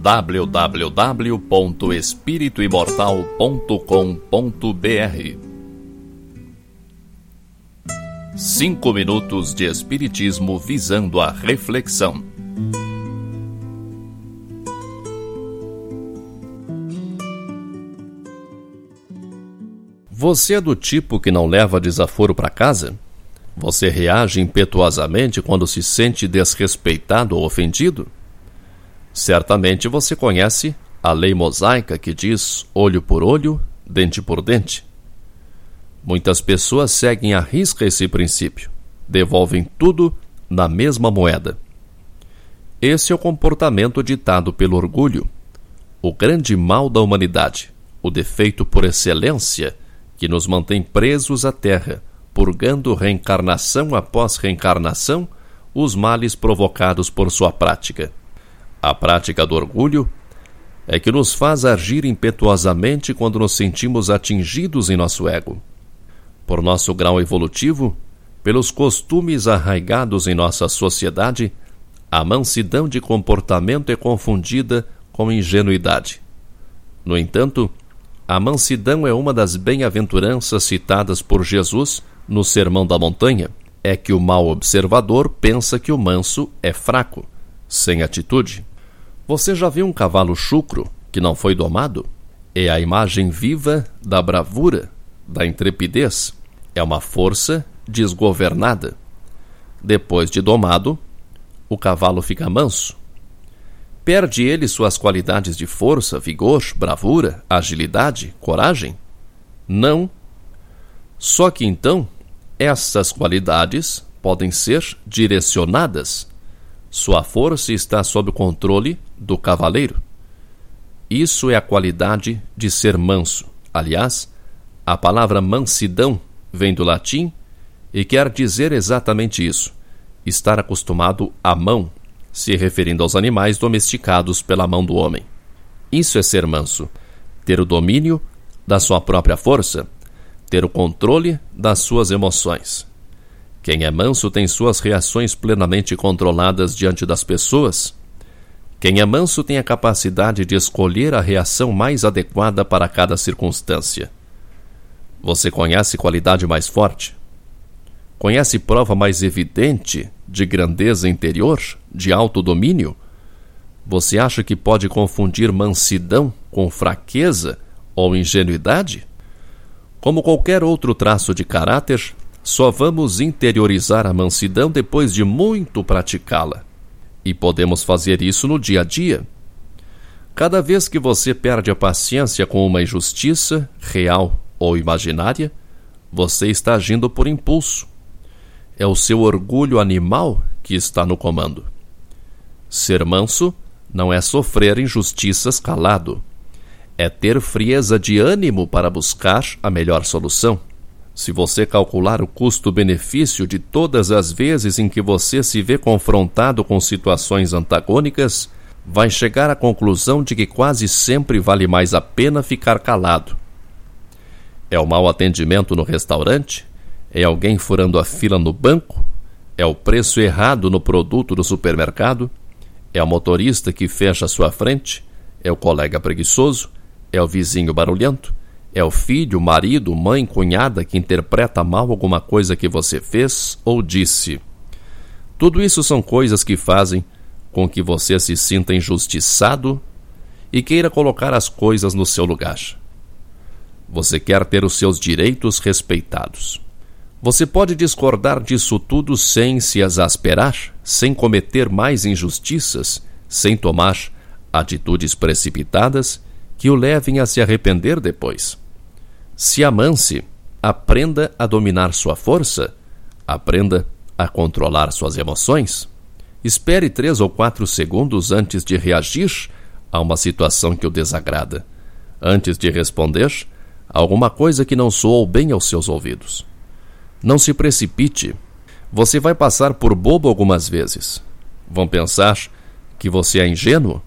www.espirituimortal.com.br Cinco minutos de Espiritismo visando a reflexão. Você é do tipo que não leva desaforo para casa? Você reage impetuosamente quando se sente desrespeitado ou ofendido? Certamente você conhece a lei mosaica que diz olho por olho, dente por dente. Muitas pessoas seguem à risca esse princípio, devolvem tudo na mesma moeda. Esse é o comportamento ditado pelo orgulho, o grande mal da humanidade, o defeito por excelência que nos mantém presos à terra, purgando reencarnação após reencarnação os males provocados por sua prática. A prática do orgulho é que nos faz agir impetuosamente quando nos sentimos atingidos em nosso ego. Por nosso grau evolutivo, pelos costumes arraigados em nossa sociedade, a mansidão de comportamento é confundida com ingenuidade. No entanto, a mansidão é uma das bem-aventuranças citadas por Jesus no Sermão da Montanha. É que o mau observador pensa que o manso é fraco, sem atitude. Você já viu um cavalo chucro que não foi domado? É a imagem viva da bravura, da intrepidez. É uma força desgovernada. Depois de domado, o cavalo fica manso. Perde ele suas qualidades de força, vigor, bravura, agilidade, coragem? Não. Só que então, essas qualidades podem ser direcionadas sua força está sob o controle do cavaleiro. Isso é a qualidade de ser manso. Aliás, a palavra mansidão vem do latim e quer dizer exatamente isso: estar acostumado à mão, se referindo aos animais domesticados pela mão do homem. Isso é ser manso, ter o domínio da sua própria força, ter o controle das suas emoções. Quem é manso tem suas reações plenamente controladas diante das pessoas. Quem é manso tem a capacidade de escolher a reação mais adequada para cada circunstância. Você conhece qualidade mais forte? Conhece prova mais evidente de grandeza interior, de autodomínio? Você acha que pode confundir mansidão com fraqueza ou ingenuidade? Como qualquer outro traço de caráter, só vamos interiorizar a mansidão depois de muito praticá-la. E podemos fazer isso no dia a dia. Cada vez que você perde a paciência com uma injustiça, real ou imaginária, você está agindo por impulso. É o seu orgulho animal que está no comando. Ser manso não é sofrer injustiças calado, é ter frieza de ânimo para buscar a melhor solução. Se você calcular o custo-benefício de todas as vezes em que você se vê confrontado com situações antagônicas, vai chegar à conclusão de que quase sempre vale mais a pena ficar calado. É o mau atendimento no restaurante? É alguém furando a fila no banco? É o preço errado no produto do supermercado? É o motorista que fecha a sua frente? É o colega preguiçoso? É o vizinho barulhento? É o filho, marido, mãe, cunhada que interpreta mal alguma coisa que você fez ou disse. Tudo isso são coisas que fazem com que você se sinta injustiçado e queira colocar as coisas no seu lugar. Você quer ter os seus direitos respeitados. Você pode discordar disso tudo sem se exasperar, sem cometer mais injustiças, sem tomar atitudes precipitadas que o levem a se arrepender depois. Se amance, aprenda a dominar sua força, aprenda a controlar suas emoções. Espere três ou quatro segundos antes de reagir a uma situação que o desagrada, antes de responder alguma coisa que não soou bem aos seus ouvidos. Não se precipite. Você vai passar por bobo algumas vezes. Vão pensar que você é ingênuo,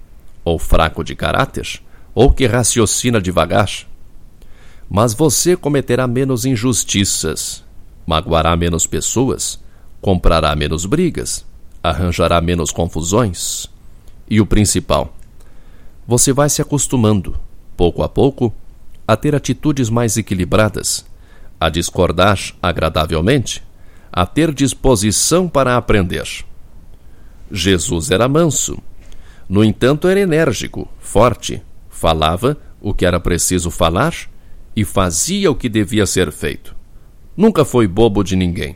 ou fraco de caráter, ou que raciocina devagar mas você cometerá menos injustiças, magoará menos pessoas, comprará menos brigas, arranjará menos confusões. E o principal, Você vai se acostumando, pouco a pouco, a ter atitudes mais equilibradas, a discordar agradavelmente, a ter disposição para aprender. Jesus era manso. No entanto, era enérgico, forte, falava o que era preciso falar e fazia o que devia ser feito. Nunca foi bobo de ninguém,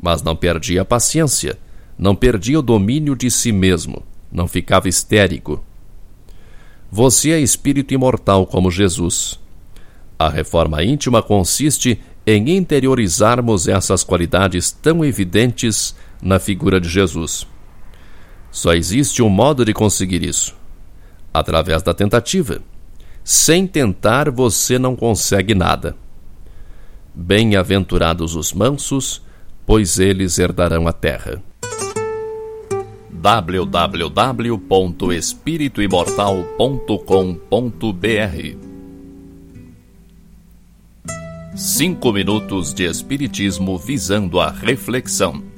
mas não perdia a paciência, não perdia o domínio de si mesmo, não ficava histérico. Você é espírito imortal como Jesus. A reforma íntima consiste em interiorizarmos essas qualidades tão evidentes na figura de Jesus. Só existe um modo de conseguir isso: através da tentativa. Sem tentar, você não consegue nada. Bem-aventurados os mansos, pois eles herdarão a terra. www.espirituimortal.com.br Cinco minutos de Espiritismo visando a reflexão.